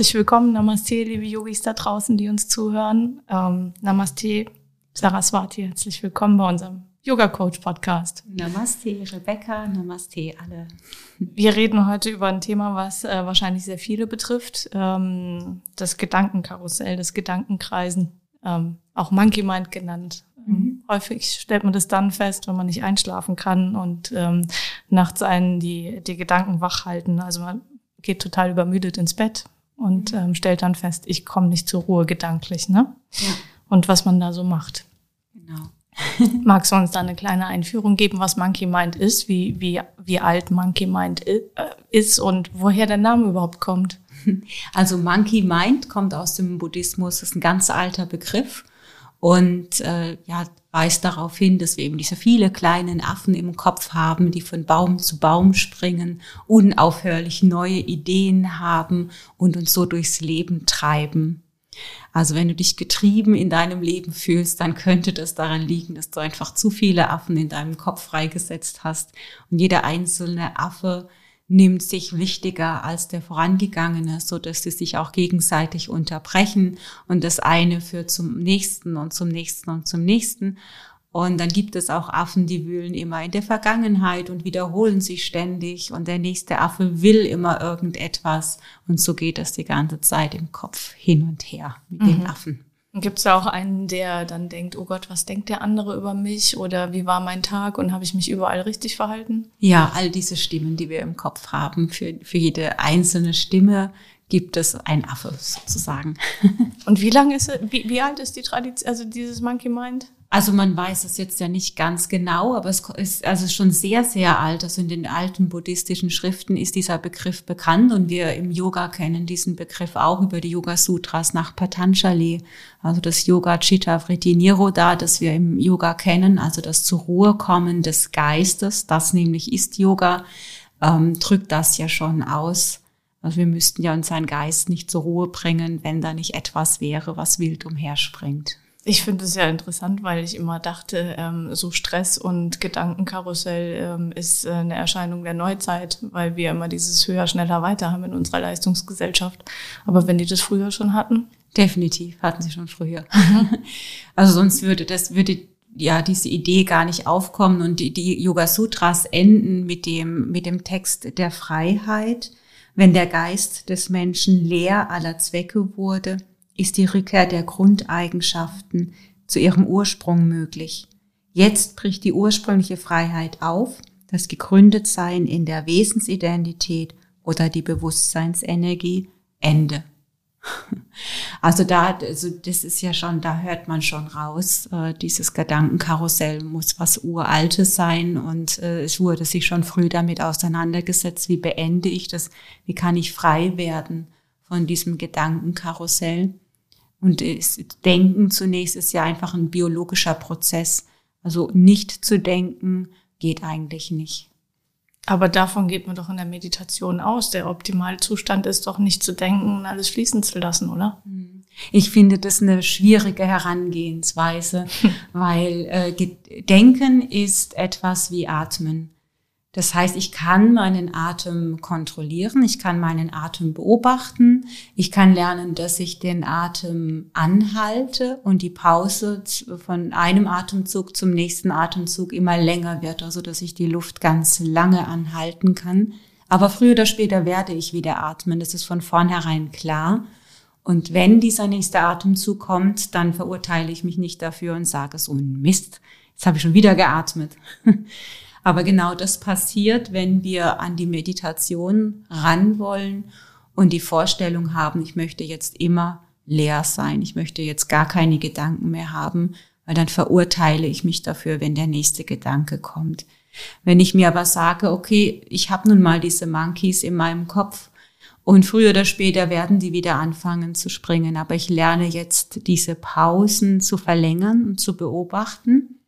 Herzlich willkommen, Namaste, liebe Yogis da draußen, die uns zuhören. Ähm, Namaste, Saraswati, herzlich willkommen bei unserem Yoga Coach Podcast. Namaste, Rebecca, Namaste alle. Wir reden heute über ein Thema, was äh, wahrscheinlich sehr viele betrifft, ähm, das Gedankenkarussell, das Gedankenkreisen, ähm, auch Monkey Mind genannt. Ähm, mhm. Häufig stellt man das dann fest, wenn man nicht einschlafen kann und ähm, nachts einen die, die Gedanken wach halten. Also man geht total übermüdet ins Bett, und mhm. ähm, stellt dann fest, ich komme nicht zur Ruhe gedanklich, ne? Ja. Und was man da so macht. Genau. Magst du uns da eine kleine Einführung geben, was Monkey Mind ist, wie, wie, wie alt Monkey Mind äh, ist und woher der Name überhaupt kommt? Also Monkey Mind kommt aus dem Buddhismus, ist ein ganz alter Begriff und äh, ja, weist darauf hin, dass wir eben diese viele kleinen Affen im Kopf haben, die von Baum zu Baum springen, unaufhörlich neue Ideen haben und uns so durchs Leben treiben. Also wenn du dich getrieben in deinem Leben fühlst, dann könnte das daran liegen, dass du einfach zu viele Affen in deinem Kopf freigesetzt hast und jeder einzelne Affe nimmt sich wichtiger als der vorangegangene, so dass sie sich auch gegenseitig unterbrechen und das eine führt zum nächsten und zum nächsten und zum nächsten. Und dann gibt es auch Affen, die wühlen immer in der Vergangenheit und wiederholen sich ständig und der nächste Affe will immer irgendetwas und so geht das die ganze Zeit im Kopf hin und her mit mhm. den Affen. Gibt es da auch einen, der dann denkt, oh Gott, was denkt der andere über mich oder wie war mein Tag und habe ich mich überall richtig verhalten? Ja, all diese Stimmen, die wir im Kopf haben, für, für jede einzelne Stimme gibt es ein Affe sozusagen. Und wie lange ist, wie, wie alt ist die Tradition, also dieses Monkey Mind? Also man weiß es jetzt ja nicht ganz genau, aber es ist also schon sehr, sehr alt. Also in den alten buddhistischen Schriften ist dieser Begriff bekannt und wir im Yoga kennen diesen Begriff auch über die Yoga Sutras nach Patanjali, also das Yoga Chitta Vritti Nirodha, das wir im Yoga kennen, also das zur Ruhe kommen des Geistes, das nämlich ist Yoga, ähm, drückt das ja schon aus. Also wir müssten ja unseren Geist nicht zur Ruhe bringen, wenn da nicht etwas wäre, was wild umherspringt. Ich finde es ja interessant, weil ich immer dachte, ähm, so Stress und Gedankenkarussell ähm, ist äh, eine Erscheinung der Neuzeit, weil wir immer dieses höher, schneller, weiter haben in unserer Leistungsgesellschaft. Aber wenn die das früher schon hatten? Definitiv, hatten sie schon früher. also sonst würde das, würde ja diese Idee gar nicht aufkommen und die, die Yoga Sutras enden mit dem, mit dem Text der Freiheit. Wenn der Geist des Menschen leer aller Zwecke wurde, ist die Rückkehr der Grundeigenschaften zu ihrem Ursprung möglich. Jetzt bricht die ursprüngliche Freiheit auf, das Gegründetsein in der Wesensidentität oder die Bewusstseinsenergie, Ende. Also da, also das ist ja schon, da hört man schon raus, äh, dieses Gedankenkarussell muss was Uraltes sein und äh, es wurde sich schon früh damit auseinandergesetzt, wie beende ich das, wie kann ich frei werden von diesem Gedankenkarussell. Und das Denken zunächst ist ja einfach ein biologischer Prozess. Also nicht zu denken geht eigentlich nicht. Aber davon geht man doch in der Meditation aus. Der optimale Zustand ist doch nicht zu denken und alles fließen zu lassen, oder? Hm. Ich finde das eine schwierige Herangehensweise, weil äh, Denken ist etwas wie Atmen. Das heißt, ich kann meinen Atem kontrollieren, ich kann meinen Atem beobachten, ich kann lernen, dass ich den Atem anhalte und die Pause von einem Atemzug zum nächsten Atemzug immer länger wird, also dass ich die Luft ganz lange anhalten kann. Aber früher oder später werde ich wieder atmen, das ist von vornherein klar. Und wenn dieser nächste Atemzug kommt, dann verurteile ich mich nicht dafür und sage so, Mist, jetzt habe ich schon wieder geatmet. Aber genau das passiert, wenn wir an die Meditation ran wollen und die Vorstellung haben, ich möchte jetzt immer leer sein, ich möchte jetzt gar keine Gedanken mehr haben, weil dann verurteile ich mich dafür, wenn der nächste Gedanke kommt. Wenn ich mir aber sage, okay, ich habe nun mal diese Monkeys in meinem Kopf und früher oder später werden die wieder anfangen zu springen, aber ich lerne jetzt diese Pausen zu verlängern und zu beobachten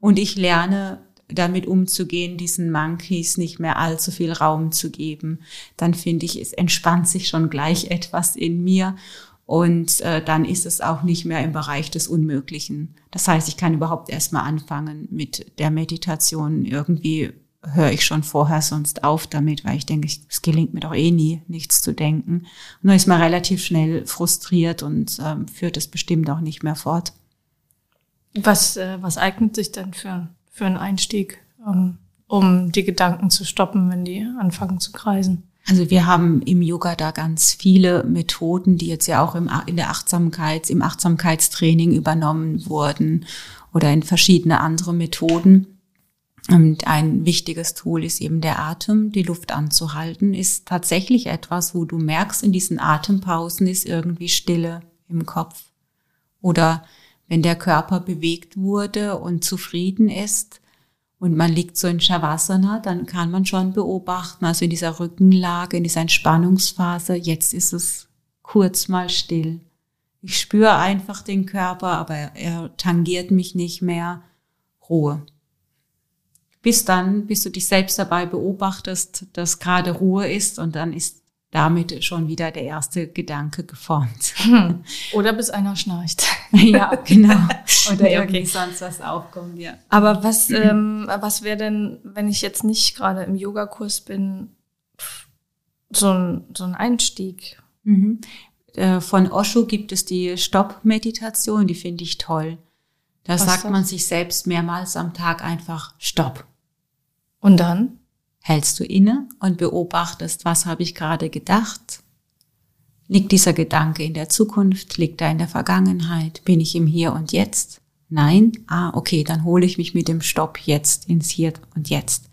und ich lerne damit umzugehen, diesen Monkeys nicht mehr allzu viel Raum zu geben, dann finde ich, es entspannt sich schon gleich etwas in mir und äh, dann ist es auch nicht mehr im Bereich des Unmöglichen. Das heißt, ich kann überhaupt erstmal anfangen mit der Meditation. Irgendwie höre ich schon vorher sonst auf damit, weil ich denke, es gelingt mir doch eh nie, nichts zu denken. Und dann ist man relativ schnell frustriert und ähm, führt es bestimmt auch nicht mehr fort. Was, äh, was eignet sich denn für, für einen Einstieg, um, um die Gedanken zu stoppen, wenn die anfangen zu kreisen? Also wir haben im Yoga da ganz viele Methoden, die jetzt ja auch im, in der Achtsamkeit, im Achtsamkeitstraining übernommen wurden oder in verschiedene andere Methoden. Und ein wichtiges Tool ist eben der Atem. Die Luft anzuhalten ist tatsächlich etwas, wo du merkst, in diesen Atempausen ist irgendwie Stille im Kopf. Oder wenn der Körper bewegt wurde und zufrieden ist, und man liegt so in Shavasana, dann kann man schon beobachten, also in dieser Rückenlage, in dieser Entspannungsphase, jetzt ist es kurz mal still. Ich spüre einfach den Körper, aber er tangiert mich nicht mehr. Ruhe. Bis dann, bis du dich selbst dabei beobachtest, dass gerade Ruhe ist und dann ist damit schon wieder der erste Gedanke geformt. Hm. Oder bis einer schnarcht. ja, genau. Oder irgendwie okay. sonst was aufkommt, ja. Aber was, ähm, was wäre denn, wenn ich jetzt nicht gerade im Yogakurs bin, so ein, so ein Einstieg? Mhm. Äh, von Osho gibt es die Stopp-Meditation, die finde ich toll. Da was sagt man sich selbst mehrmals am Tag einfach Stopp. Und dann? Hältst du inne und beobachtest, was habe ich gerade gedacht? Liegt dieser Gedanke in der Zukunft? Liegt er in der Vergangenheit? Bin ich im Hier und Jetzt? Nein? Ah, okay, dann hole ich mich mit dem Stopp jetzt ins Hier und Jetzt.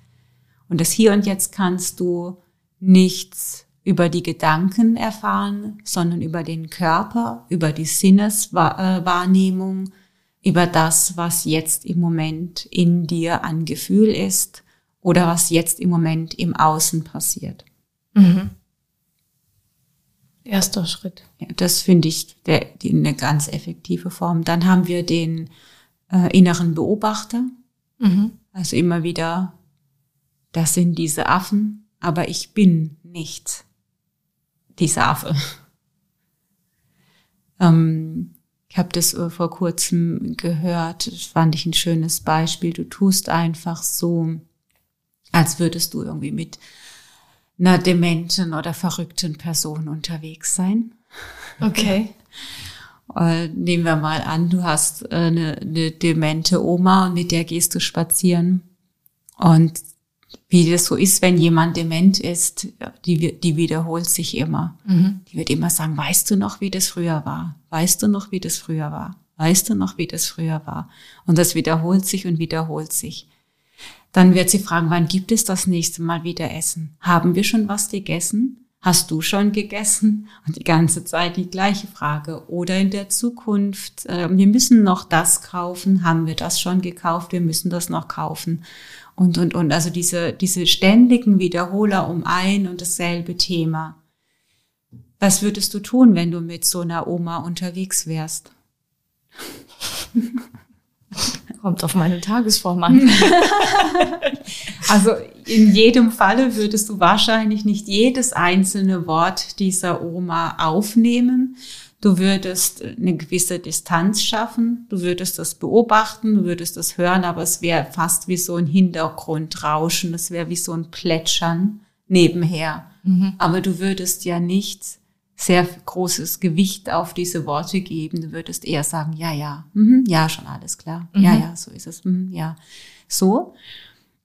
Und das Hier und Jetzt kannst du nichts über die Gedanken erfahren, sondern über den Körper, über die Sinneswahrnehmung, über das, was jetzt im Moment in dir an Gefühl ist oder was jetzt im Moment im Außen passiert. Mhm. Erster Schritt. Ja, das finde ich der, die, eine ganz effektive Form. Dann haben wir den äh, inneren Beobachter. Mhm. Also immer wieder, das sind diese Affen, aber ich bin nicht dieser Affe. ähm, ich habe das äh, vor kurzem gehört, das fand ich ein schönes Beispiel. Du tust einfach so, als würdest du irgendwie mit einer dementen oder verrückten Person unterwegs sein. Okay. Äh, nehmen wir mal an, du hast äh, eine, eine demente Oma und mit der gehst du spazieren. Und wie das so ist, wenn jemand dement ist, die, die wiederholt sich immer. Mhm. Die wird immer sagen, weißt du noch, wie das früher war? Weißt du noch, wie das früher war? Weißt du noch, wie das früher war? Und das wiederholt sich und wiederholt sich. Dann wird sie fragen, wann gibt es das nächste Mal wieder Essen? Haben wir schon was gegessen? Hast du schon gegessen? Und die ganze Zeit die gleiche Frage. Oder in der Zukunft, äh, wir müssen noch das kaufen. Haben wir das schon gekauft? Wir müssen das noch kaufen. Und, und, und. Also diese, diese ständigen Wiederholer um ein und dasselbe Thema. Was würdest du tun, wenn du mit so einer Oma unterwegs wärst? Kommt auf meine Tagesform an. also in jedem Falle würdest du wahrscheinlich nicht jedes einzelne Wort dieser Oma aufnehmen. Du würdest eine gewisse Distanz schaffen, du würdest das beobachten, du würdest das hören, aber es wäre fast wie so ein Hintergrundrauschen, es wäre wie so ein Plätschern nebenher. Mhm. Aber du würdest ja nichts sehr großes Gewicht auf diese Worte geben. Du würdest eher sagen, ja, ja, mhm, ja, schon alles klar. Mhm. Ja, ja, so ist es. Mhm, ja, so.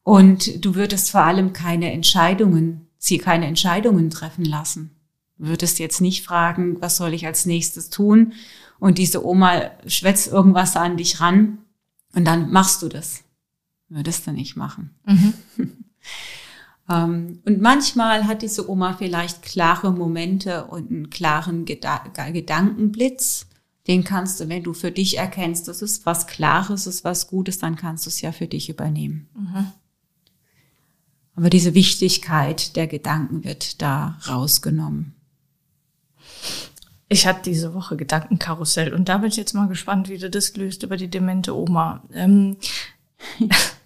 Und du würdest vor allem keine Entscheidungen, sie keine Entscheidungen treffen lassen. Du würdest jetzt nicht fragen, was soll ich als nächstes tun? Und diese Oma schwätzt irgendwas an dich ran und dann machst du das. Würdest du nicht machen. Ähm, und manchmal hat diese Oma vielleicht klare Momente und einen klaren Geda Gedankenblitz. Den kannst du, wenn du für dich erkennst, das ist was Klares, das ist was Gutes, dann kannst du es ja für dich übernehmen. Mhm. Aber diese Wichtigkeit der Gedanken wird da rausgenommen. Ich hatte diese Woche Gedankenkarussell und da bin ich jetzt mal gespannt, wie du das löst über die demente Oma. Ähm,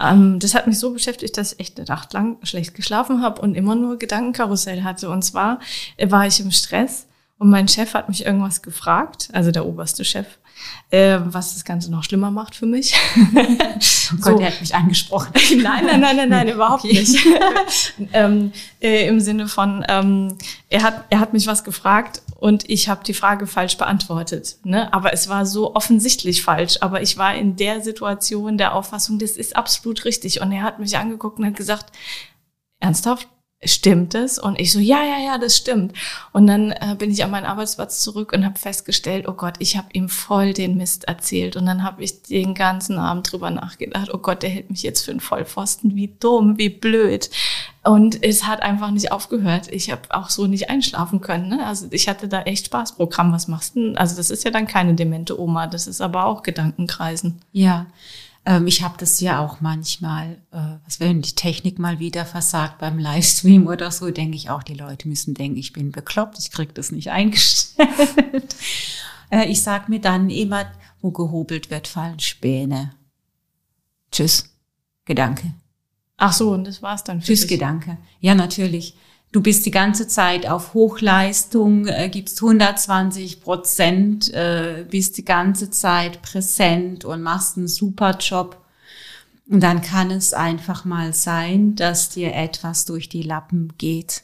ähm, das hat mich so beschäftigt, dass ich echt eine Nacht lang schlecht geschlafen habe und immer nur Gedankenkarussell hatte. Und zwar war ich im Stress und mein Chef hat mich irgendwas gefragt, also der oberste Chef, äh, was das Ganze noch schlimmer macht für mich. oh Gott, so. der hat mich angesprochen. nein, nein, nein, nein, nein, überhaupt okay. nicht. ähm, äh, Im Sinne von, ähm, er, hat, er hat mich was gefragt und ich habe die Frage falsch beantwortet. Ne? Aber es war so offensichtlich falsch. Aber ich war in der Situation der Auffassung, das ist absolut richtig. Und er hat mich angeguckt und hat gesagt, ernsthaft? Stimmt es? Und ich so, ja, ja, ja, das stimmt. Und dann äh, bin ich an meinen Arbeitsplatz zurück und habe festgestellt, oh Gott, ich habe ihm voll den Mist erzählt. Und dann habe ich den ganzen Abend drüber nachgedacht, oh Gott, der hält mich jetzt für einen Vollpfosten, wie dumm, wie blöd. Und es hat einfach nicht aufgehört. Ich habe auch so nicht einschlafen können. Ne? Also ich hatte da echt Spaßprogramm. Was machst du? Also das ist ja dann keine demente Oma, das ist aber auch Gedankenkreisen. Ja. Ähm, ich habe das ja auch manchmal, äh, was wenn die Technik mal wieder versagt beim Livestream oder so, denke ich auch, die Leute müssen denken, ich bin bekloppt, ich krieg das nicht eingestellt. äh, ich sag mir dann immer, wo gehobelt wird, fallen Späne. Tschüss. Gedanke. Ach so, und das war's dann. Tschüss, dich. Gedanke. Ja, natürlich du bist die ganze Zeit auf Hochleistung, äh, gibst 120 Prozent, äh, bist die ganze Zeit präsent und machst einen super Job. Und dann kann es einfach mal sein, dass dir etwas durch die Lappen geht.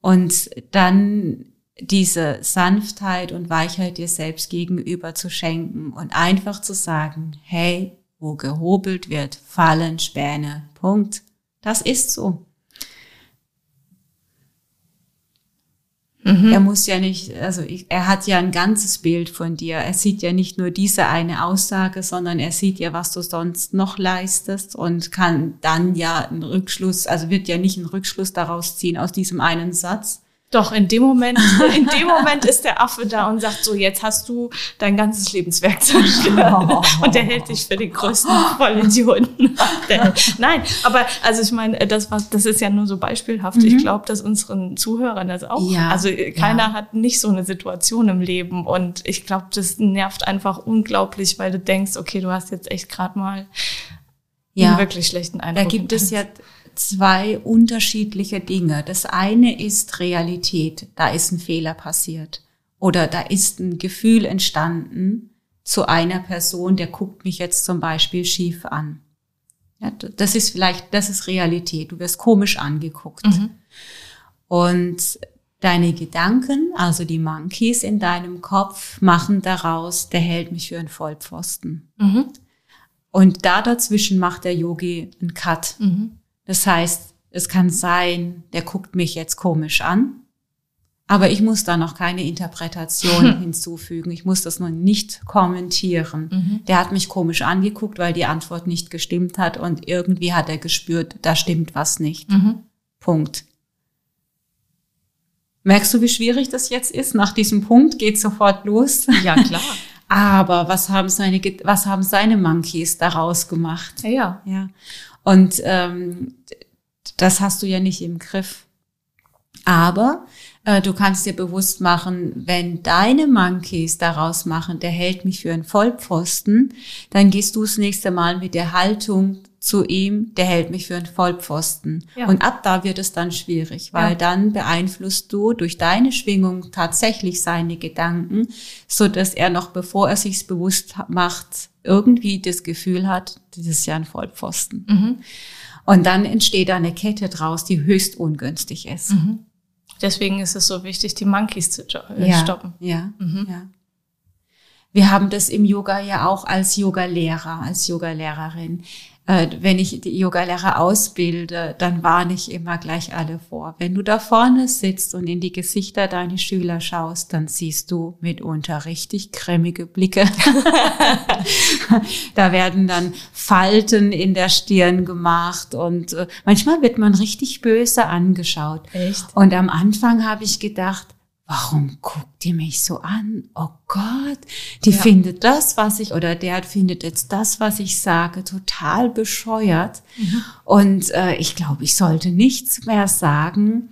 Und dann diese Sanftheit und Weichheit dir selbst gegenüber zu schenken und einfach zu sagen, hey, wo gehobelt wird, fallen Späne. Punkt. Das ist so. Mhm. Er muss ja nicht, also ich, er hat ja ein ganzes Bild von dir. Er sieht ja nicht nur diese eine Aussage, sondern er sieht ja, was du sonst noch leistest und kann dann ja einen Rückschluss, also wird ja nicht einen Rückschluss daraus ziehen aus diesem einen Satz, doch, in dem Moment, in dem Moment ist der Affe da und sagt so, jetzt hast du dein ganzes Lebenswerk zerstört. Und der hält dich für den größten Vollidioten. Nein, aber also ich meine, das war, das ist ja nur so beispielhaft. Mhm. Ich glaube, dass unseren Zuhörern das auch, ja, also keiner ja. hat nicht so eine Situation im Leben. Und ich glaube, das nervt einfach unglaublich, weil du denkst, okay, du hast jetzt echt gerade mal ja. einen wirklich schlechten Eindruck. Da gibt es ja zwei unterschiedliche Dinge. Das eine ist Realität, da ist ein Fehler passiert oder da ist ein Gefühl entstanden zu einer Person, der guckt mich jetzt zum Beispiel schief an. Ja, das ist vielleicht, das ist Realität. Du wirst komisch angeguckt. Mhm. Und deine Gedanken, also die Monkeys in deinem Kopf, machen daraus, der hält mich für einen Vollpfosten. Mhm. Und da dazwischen macht der Yogi einen Cut. Mhm. Das heißt, es kann sein, der guckt mich jetzt komisch an, aber ich muss da noch keine Interpretation hinzufügen. Ich muss das noch nicht kommentieren. Mhm. Der hat mich komisch angeguckt, weil die Antwort nicht gestimmt hat und irgendwie hat er gespürt, da stimmt was nicht. Mhm. Punkt. Merkst du, wie schwierig das jetzt ist? Nach diesem Punkt geht sofort los. Ja, klar. Aber was haben seine, was haben seine Monkeys daraus gemacht? Ja, ja. ja. Und ähm, das hast du ja nicht im Griff. Aber äh, du kannst dir bewusst machen, wenn deine Monkeys daraus machen, der hält mich für einen Vollpfosten, dann gehst du das nächste Mal mit der Haltung zu ihm, der hält mich für einen Vollpfosten. Ja. Und ab da wird es dann schwierig, weil ja. dann beeinflusst du durch deine Schwingung tatsächlich seine Gedanken, so dass er noch bevor er sich's bewusst macht, irgendwie das Gefühl hat, das ist ja ein Vollpfosten. Mhm. Und dann entsteht da eine Kette draus, die höchst ungünstig ist. Mhm. Deswegen ist es so wichtig, die Monkeys zu äh, ja, stoppen. Ja, mhm. ja. Wir haben das im Yoga ja auch als Yoga-Lehrer, als Yoga-Lehrerin. Äh, wenn ich die Yogalehrer ausbilde, dann warne ich immer gleich alle vor. Wenn du da vorne sitzt und in die Gesichter deiner Schüler schaust, dann siehst du mitunter richtig cremige Blicke. da werden dann Falten in der Stirn gemacht und äh, manchmal wird man richtig böse angeschaut. Echt? Und am Anfang habe ich gedacht, warum guckt die mich so an? Oh Gott, die ja. findet das, was ich, oder der findet jetzt das, was ich sage, total bescheuert. Mhm. Und äh, ich glaube, ich sollte nichts mehr sagen.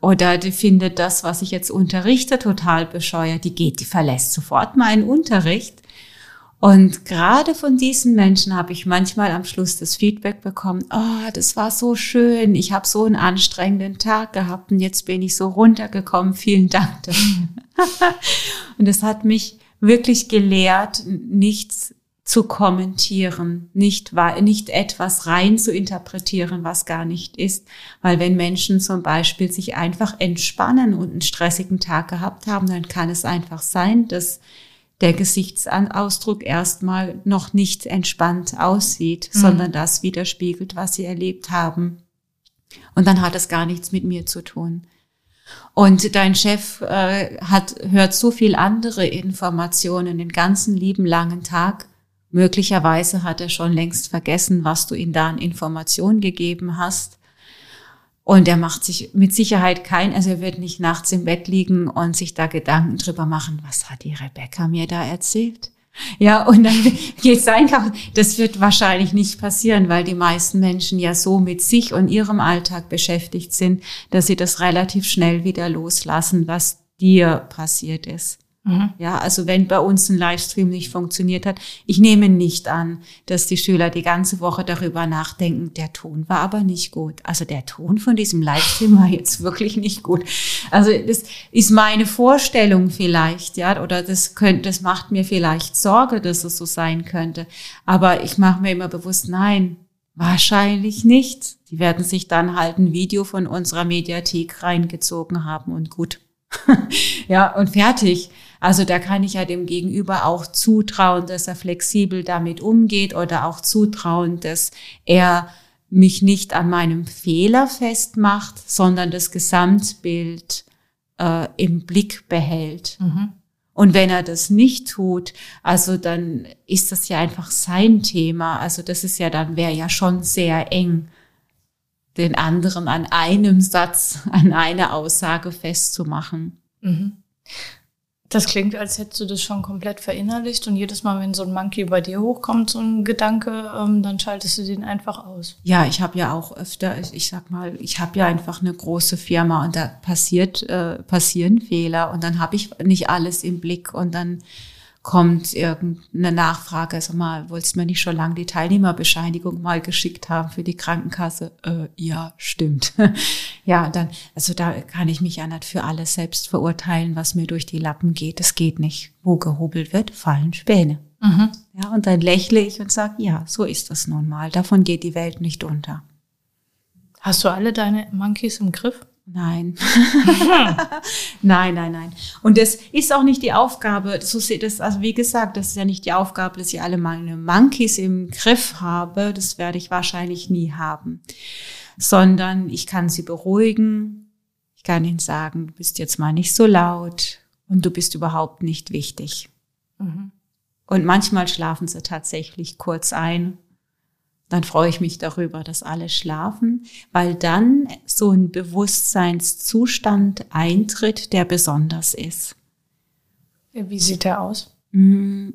Oder die findet das, was ich jetzt unterrichte, total bescheuert. Die geht, die verlässt sofort meinen Unterricht. Und gerade von diesen Menschen habe ich manchmal am Schluss das Feedback bekommen, oh, das war so schön, ich habe so einen anstrengenden Tag gehabt und jetzt bin ich so runtergekommen, vielen Dank dafür. und es hat mich wirklich gelehrt, nichts zu kommentieren, nicht, nicht etwas rein zu interpretieren, was gar nicht ist. Weil wenn Menschen zum Beispiel sich einfach entspannen und einen stressigen Tag gehabt haben, dann kann es einfach sein, dass der Gesichtsausdruck erstmal noch nicht entspannt aussieht, mhm. sondern das widerspiegelt, was sie erlebt haben. Und dann hat es gar nichts mit mir zu tun. Und dein Chef äh, hat, hört so viel andere Informationen den ganzen lieben langen Tag. Möglicherweise hat er schon längst vergessen, was du ihm da an Informationen gegeben hast. Und er macht sich mit Sicherheit kein, also er wird nicht nachts im Bett liegen und sich da Gedanken drüber machen, was hat die Rebecca mir da erzählt? Ja, und dann geht's einkaufen. Das wird wahrscheinlich nicht passieren, weil die meisten Menschen ja so mit sich und ihrem Alltag beschäftigt sind, dass sie das relativ schnell wieder loslassen, was dir passiert ist. Mhm. Ja, also wenn bei uns ein Livestream nicht funktioniert hat, ich nehme nicht an, dass die Schüler die ganze Woche darüber nachdenken, der Ton war aber nicht gut. Also der Ton von diesem Livestream war jetzt wirklich nicht gut. Also das ist meine Vorstellung vielleicht, ja, oder das könnte, das macht mir vielleicht Sorge, dass es so sein könnte. Aber ich mache mir immer bewusst, nein, wahrscheinlich nicht. Die werden sich dann halt ein Video von unserer Mediathek reingezogen haben und gut. ja, und fertig. Also da kann ich ja dem Gegenüber auch zutrauen, dass er flexibel damit umgeht oder auch zutrauen, dass er mich nicht an meinem Fehler festmacht, sondern das Gesamtbild äh, im Blick behält. Mhm. Und wenn er das nicht tut, also dann ist das ja einfach sein Thema. Also das ist ja dann, wäre ja schon sehr eng, den anderen an einem Satz, an einer Aussage festzumachen. Mhm. Das klingt, als hättest du das schon komplett verinnerlicht und jedes Mal, wenn so ein Monkey bei dir hochkommt, so ein Gedanke, ähm, dann schaltest du den einfach aus. Ja, ich habe ja auch öfter, ich, ich sag mal, ich habe ja einfach eine große Firma und da passiert äh, passieren Fehler und dann habe ich nicht alles im Blick und dann kommt irgendeine Nachfrage, sag mal, wolltest du mir nicht schon lange die Teilnehmerbescheinigung mal geschickt haben für die Krankenkasse? Äh, ja, stimmt. ja, dann, also da kann ich mich ja nicht für alles selbst verurteilen, was mir durch die Lappen geht. Das geht nicht. Wo gehobelt wird, fallen Späne. Mhm. Ja, und dann lächle ich und sage, ja, so ist das nun mal. Davon geht die Welt nicht unter. Hast du alle deine Monkeys im Griff? Nein. nein, nein, nein. Und das ist auch nicht die Aufgabe, so sieht es, also wie gesagt, das ist ja nicht die Aufgabe, dass ich alle meine Monkeys im Griff habe. Das werde ich wahrscheinlich nie haben. Sondern ich kann sie beruhigen. Ich kann ihnen sagen, du bist jetzt mal nicht so laut und du bist überhaupt nicht wichtig. Mhm. Und manchmal schlafen sie tatsächlich kurz ein dann freue ich mich darüber, dass alle schlafen, weil dann so ein Bewusstseinszustand eintritt, der besonders ist. Wie sieht der aus? Mm,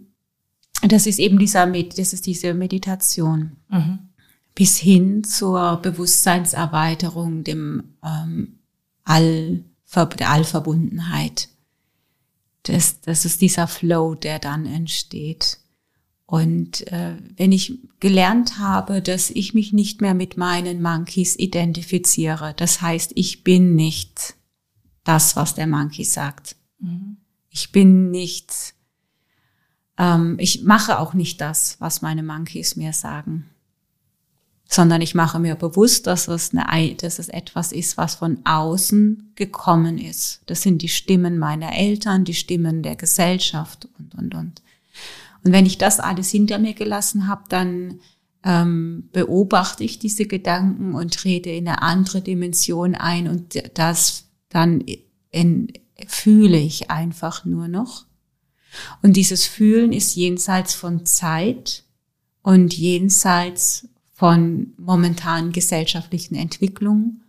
das ist eben dieser, das ist diese Meditation. Mhm. Bis hin zur Bewusstseinserweiterung, dem ähm, All, der Allverbundenheit. Das, das ist dieser Flow, der dann entsteht. Und äh, wenn ich gelernt habe, dass ich mich nicht mehr mit meinen Monkeys identifiziere, das heißt, ich bin nicht das, was der Monkey sagt. Mhm. Ich bin nicht, ähm, ich mache auch nicht das, was meine Monkeys mir sagen, sondern ich mache mir bewusst, dass es, eine, dass es etwas ist, was von außen gekommen ist. Das sind die Stimmen meiner Eltern, die Stimmen der Gesellschaft und, und, und. Und wenn ich das alles hinter mir gelassen habe, dann ähm, beobachte ich diese Gedanken und trete in eine andere Dimension ein und das dann in, fühle ich einfach nur noch. Und dieses Fühlen ist jenseits von Zeit und jenseits von momentanen gesellschaftlichen Entwicklungen,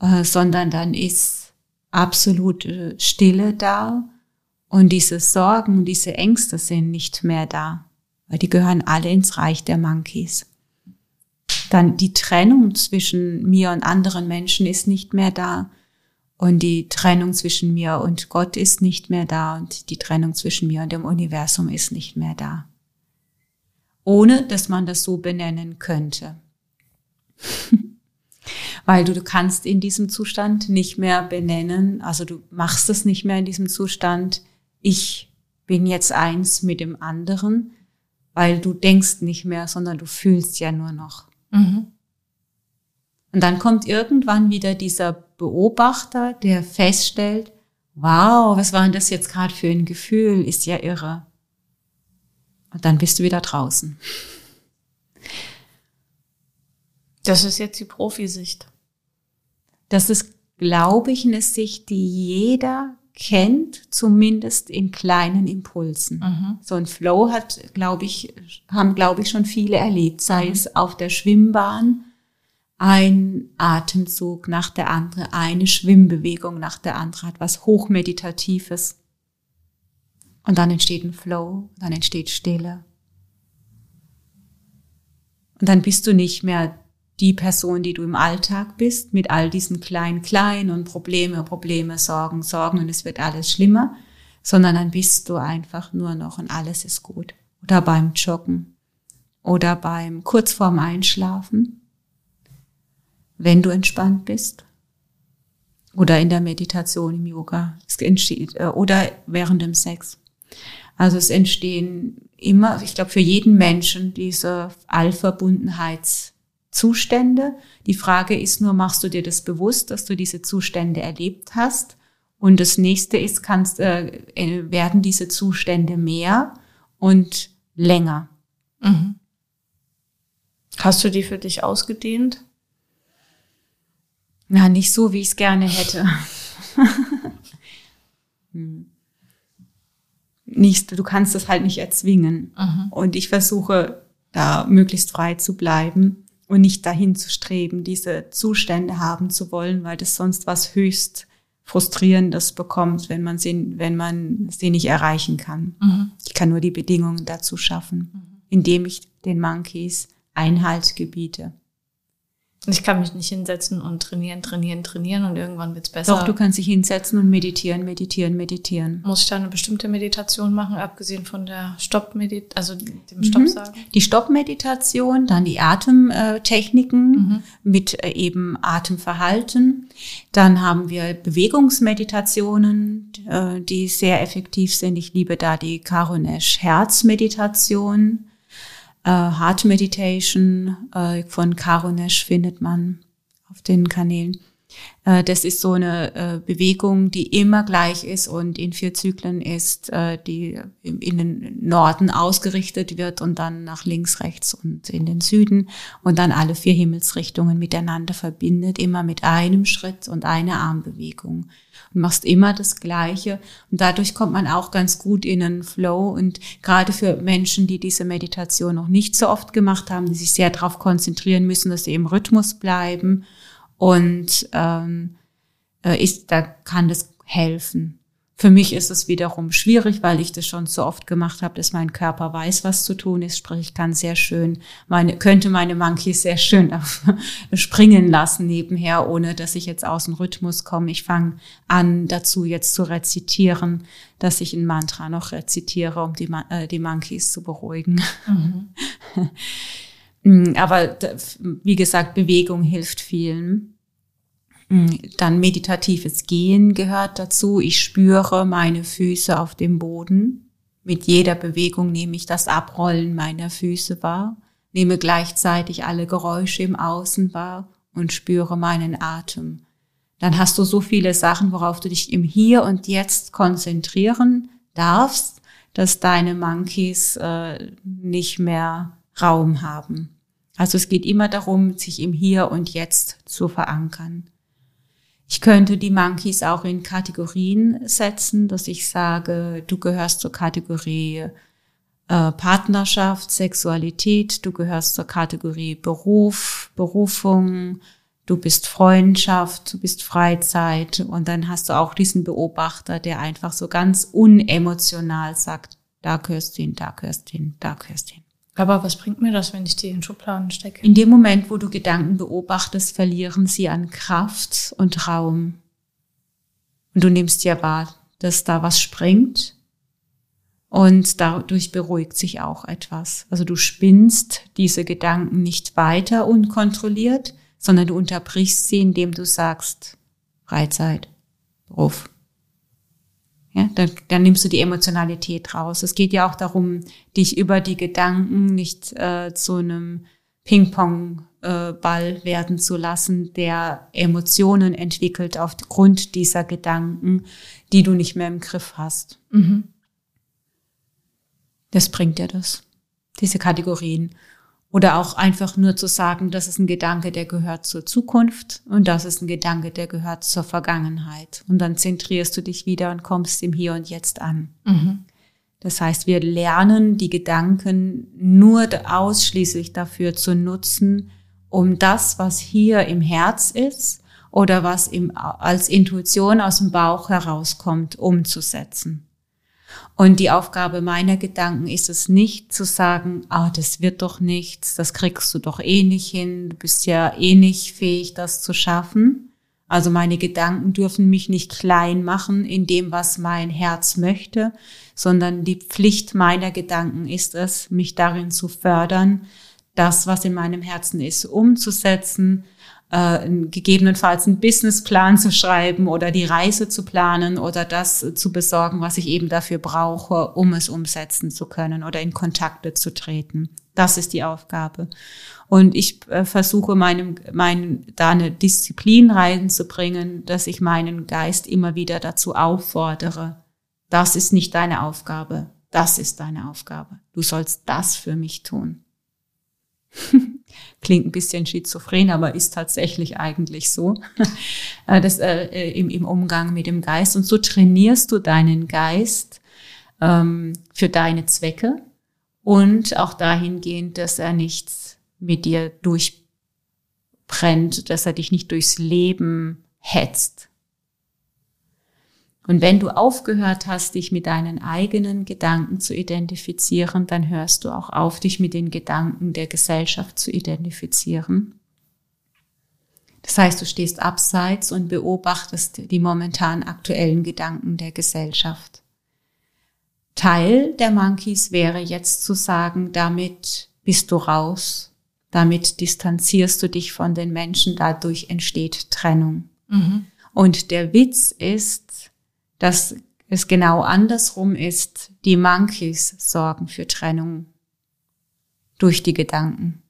äh, sondern dann ist absolute Stille da und diese Sorgen, diese Ängste sind nicht mehr da, weil die gehören alle ins Reich der Monkeys. Dann die Trennung zwischen mir und anderen Menschen ist nicht mehr da. Und die Trennung zwischen mir und Gott ist nicht mehr da. Und die Trennung zwischen mir und dem Universum ist nicht mehr da. Ohne dass man das so benennen könnte. Weil du, du kannst in diesem Zustand nicht mehr benennen, also du machst es nicht mehr in diesem Zustand, ich bin jetzt eins mit dem anderen, weil du denkst nicht mehr, sondern du fühlst ja nur noch. Mhm. Und dann kommt irgendwann wieder dieser Beobachter, der feststellt, wow, was war denn das jetzt gerade für ein Gefühl, ist ja irre. Und dann bist du wieder draußen. Das ist jetzt die Profisicht. Das ist, glaube ich, eine Sicht, die jeder kennt, zumindest in kleinen Impulsen. Mhm. So ein Flow hat, glaube ich, haben, glaube ich, schon viele erlebt, sei mhm. es auf der Schwimmbahn, ein Atemzug nach der andere, eine Schwimmbewegung nach der andere, hat was Hochmeditatives. Und dann entsteht ein Flow, dann entsteht Stille. Und dann bist du nicht mehr die Person, die du im Alltag bist, mit all diesen kleinen, kleinen und Probleme, Probleme, Sorgen, Sorgen und es wird alles schlimmer, sondern dann bist du einfach nur noch und alles ist gut. Oder beim Joggen oder beim kurz vorm Einschlafen, wenn du entspannt bist oder in der Meditation im Yoga entsteht, äh, oder während dem Sex. Also es entstehen immer, ich glaube, für jeden Menschen diese Allverbundenheits Zustände. Die Frage ist nur, machst du dir das bewusst, dass du diese Zustände erlebt hast? Und das nächste ist, kannst, äh, äh, werden diese Zustände mehr und länger. Mhm. Hast du die für dich ausgedehnt? Na, nicht so, wie ich es gerne hätte. hm. Nicht, du kannst das halt nicht erzwingen. Mhm. Und ich versuche, da möglichst frei zu bleiben und nicht dahin zu streben, diese Zustände haben zu wollen, weil das sonst was höchst frustrierendes bekommt, wenn man sie, wenn man sie nicht erreichen kann. Mhm. Ich kann nur die Bedingungen dazu schaffen, mhm. indem ich den Monkeys Einhalt gebiete. Ich kann mich nicht hinsetzen und trainieren, trainieren, trainieren und irgendwann wird's besser. Doch, du kannst dich hinsetzen und meditieren, meditieren, meditieren. Muss ich da eine bestimmte Meditation machen, abgesehen von der Stopp-Meditation, also dem Stopp mhm. sagen? Die Stopp-Meditation, dann die Atemtechniken mhm. mit äh, eben Atemverhalten. Dann haben wir Bewegungsmeditationen, äh, die sehr effektiv sind. Ich liebe da die Karunesh Herzmeditation. Äh, Heart Meditation äh, von Karunesh findet man auf den Kanälen. Äh, das ist so eine äh, Bewegung, die immer gleich ist und in vier Zyklen ist, äh, die in den Norden ausgerichtet wird und dann nach links, rechts und in den Süden und dann alle vier Himmelsrichtungen miteinander verbindet, immer mit einem Schritt und einer Armbewegung. Und machst immer das Gleiche und dadurch kommt man auch ganz gut in einen Flow und gerade für Menschen, die diese Meditation noch nicht so oft gemacht haben, die sich sehr darauf konzentrieren müssen, dass sie im Rhythmus bleiben und ähm, äh, ist, da kann das helfen. Für mich ist es wiederum schwierig, weil ich das schon so oft gemacht habe, dass mein Körper weiß, was zu tun ist. Sprich, ich kann sehr schön, meine, könnte meine Monkeys sehr schön springen lassen nebenher, ohne dass ich jetzt aus dem Rhythmus komme. Ich fange an, dazu jetzt zu rezitieren, dass ich ein Mantra noch rezitiere, um die, äh, die Monkeys zu beruhigen. Mhm. Mm, aber wie gesagt, Bewegung hilft vielen. Mm, dann meditatives Gehen gehört dazu. Ich spüre meine Füße auf dem Boden. Mit jeder Bewegung nehme ich das Abrollen meiner Füße wahr, nehme gleichzeitig alle Geräusche im Außen wahr und spüre meinen Atem. Dann hast du so viele Sachen, worauf du dich im Hier und Jetzt konzentrieren darfst, dass deine Monkeys äh, nicht mehr Raum haben. Also es geht immer darum, sich im Hier und Jetzt zu verankern. Ich könnte die Monkeys auch in Kategorien setzen, dass ich sage, du gehörst zur Kategorie äh, Partnerschaft, Sexualität, du gehörst zur Kategorie Beruf, Berufung, du bist Freundschaft, du bist Freizeit und dann hast du auch diesen Beobachter, der einfach so ganz unemotional sagt, da gehörst du hin, da gehörst du hin, da gehörst du hin. Aber was bringt mir das, wenn ich die in Schubladen stecke? In dem Moment, wo du Gedanken beobachtest, verlieren sie an Kraft und Raum. Und du nimmst ja wahr, dass da was springt und dadurch beruhigt sich auch etwas. Also du spinnst diese Gedanken nicht weiter unkontrolliert, sondern du unterbrichst sie, indem du sagst, Freizeit, Beruf, ja, dann, dann nimmst du die Emotionalität raus. Es geht ja auch darum, dich über die Gedanken nicht äh, zu einem Ping-Pong-Ball äh, werden zu lassen, der Emotionen entwickelt aufgrund dieser Gedanken, die du nicht mehr im Griff hast. Mhm. Das bringt dir das, diese Kategorien. Oder auch einfach nur zu sagen, das ist ein Gedanke, der gehört zur Zukunft und das ist ein Gedanke, der gehört zur Vergangenheit. Und dann zentrierst du dich wieder und kommst im Hier und Jetzt an. Mhm. Das heißt, wir lernen die Gedanken nur ausschließlich dafür zu nutzen, um das, was hier im Herz ist oder was im, als Intuition aus dem Bauch herauskommt, umzusetzen. Und die Aufgabe meiner Gedanken ist es nicht zu sagen, ah, das wird doch nichts, das kriegst du doch eh nicht hin, du bist ja eh nicht fähig, das zu schaffen. Also meine Gedanken dürfen mich nicht klein machen in dem, was mein Herz möchte, sondern die Pflicht meiner Gedanken ist es, mich darin zu fördern, das, was in meinem Herzen ist, umzusetzen, äh, gegebenenfalls einen Businessplan zu schreiben oder die Reise zu planen oder das zu besorgen, was ich eben dafür brauche, um es umsetzen zu können oder in Kontakte zu treten. Das ist die Aufgabe. Und ich äh, versuche meinem, meinen, da eine Disziplin reinzubringen, dass ich meinen Geist immer wieder dazu auffordere. Das ist nicht deine Aufgabe. Das ist deine Aufgabe. Du sollst das für mich tun. Klingt ein bisschen schizophren, aber ist tatsächlich eigentlich so. Äh, das, äh, im, im Umgang mit dem Geist. Und so trainierst du deinen Geist ähm, für deine Zwecke und auch dahingehend, dass er nichts mit dir durchbrennt, dass er dich nicht durchs Leben hetzt, und wenn du aufgehört hast, dich mit deinen eigenen Gedanken zu identifizieren, dann hörst du auch auf, dich mit den Gedanken der Gesellschaft zu identifizieren. Das heißt, du stehst abseits und beobachtest die momentan aktuellen Gedanken der Gesellschaft. Teil der Monkeys wäre jetzt zu sagen, damit bist du raus, damit distanzierst du dich von den Menschen, dadurch entsteht Trennung. Mhm. Und der Witz ist, dass es genau andersrum ist. Die Monkeys sorgen für Trennung durch die Gedanken.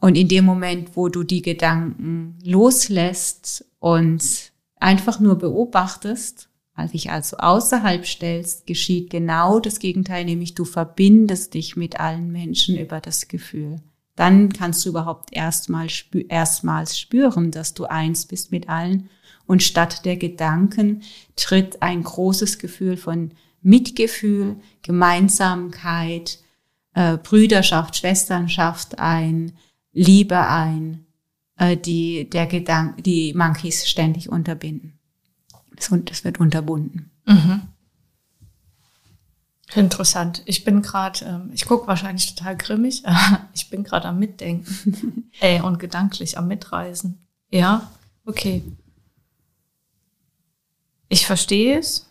Und in dem Moment, wo du die Gedanken loslässt und einfach nur beobachtest, als dich also außerhalb stellst, geschieht genau das Gegenteil, nämlich du verbindest dich mit allen Menschen über das Gefühl. Dann kannst du überhaupt erstmal spü erstmals spüren, dass du eins bist mit allen und statt der Gedanken tritt ein großes Gefühl von Mitgefühl, Gemeinsamkeit, äh, Brüderschaft, Schwesternschaft ein, Liebe ein, äh, die der Gedank die Monkeys ständig unterbinden. Das, das wird unterbunden. Mhm. Interessant. Ich bin gerade, ähm, ich gucke wahrscheinlich total grimmig. ich bin gerade am Mitdenken äh, und gedanklich am Mitreisen. Ja, okay. Ich verstehe es.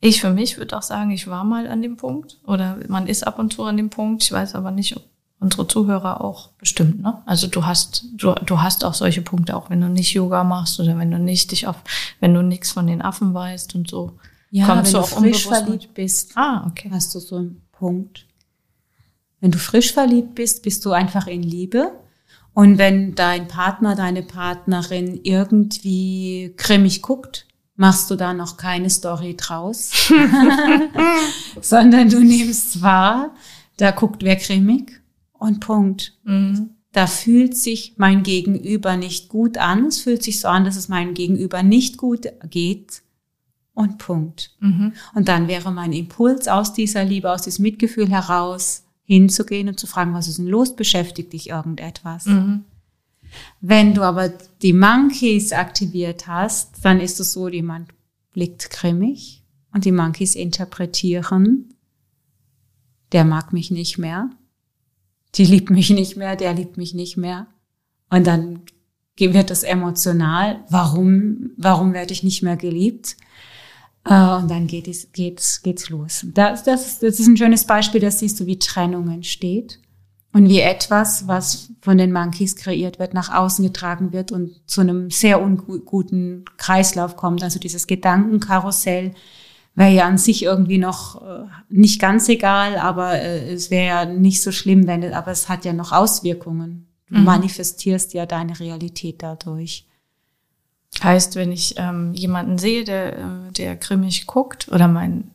Ich für mich würde auch sagen, ich war mal an dem Punkt oder man ist ab und zu an dem Punkt. Ich weiß aber nicht, ob unsere Zuhörer auch bestimmt. Ne? Also du hast du, du hast auch solche Punkte, auch wenn du nicht Yoga machst oder wenn du nicht dich auf, wenn du nichts von den Affen weißt und so. Ja, kommst wenn du, du frisch verliebt bist, ah, okay. hast du so einen Punkt. Wenn du frisch verliebt bist, bist du einfach in Liebe und wenn dein Partner, deine Partnerin irgendwie grimmig guckt, machst du da noch keine Story draus, sondern du nimmst wahr, da guckt wer grimmig und Punkt. Mhm. Da fühlt sich mein Gegenüber nicht gut an. Es fühlt sich so an, dass es meinem Gegenüber nicht gut geht und Punkt. Mhm. Und dann wäre mein Impuls aus dieser Liebe, aus diesem Mitgefühl heraus hinzugehen und zu fragen, was ist denn los? Beschäftigt dich irgendetwas? Mhm. Wenn du aber die Monkeys aktiviert hast, dann ist es so, jemand blickt grimmig und die Monkeys interpretieren, der mag mich nicht mehr, die liebt mich nicht mehr, der liebt mich nicht mehr. Und dann wird es emotional. Warum, warum werde ich nicht mehr geliebt? Äh, Und dann geht es, geht's, geht's los. Das, das, das ist ein schönes Beispiel, da siehst du, wie Trennung entsteht und wie etwas, was von den Monkeys kreiert wird, nach außen getragen wird und zu einem sehr unguten Kreislauf kommt. Also dieses Gedankenkarussell wäre ja an sich irgendwie noch äh, nicht ganz egal, aber äh, es wäre ja nicht so schlimm, wenn, aber es hat ja noch Auswirkungen. Du Mhm. manifestierst ja deine Realität dadurch. Heißt, wenn ich ähm, jemanden sehe, der, äh, der grimmig guckt, oder mein,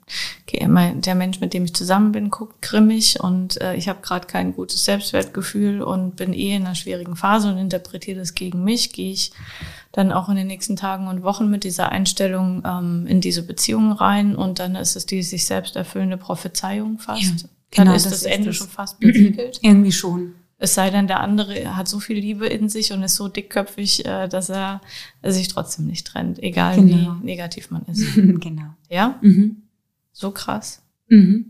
mein der Mensch, mit dem ich zusammen bin, guckt grimmig und äh, ich habe gerade kein gutes Selbstwertgefühl und bin eh in einer schwierigen Phase und interpretiere das gegen mich, gehe ich dann auch in den nächsten Tagen und Wochen mit dieser Einstellung ähm, in diese Beziehung rein und dann ist es die sich selbst erfüllende Prophezeiung fast. Ja, dann genau, ist das das, ist Ende es. schon fast besiegelt. Irgendwie schon. Es sei denn, der andere hat so viel Liebe in sich und ist so dickköpfig, äh, dass er sich trotzdem nicht trennt, egal Genau. wie negativ man ist. genau. Ja, Mhm. so krass. Mhm.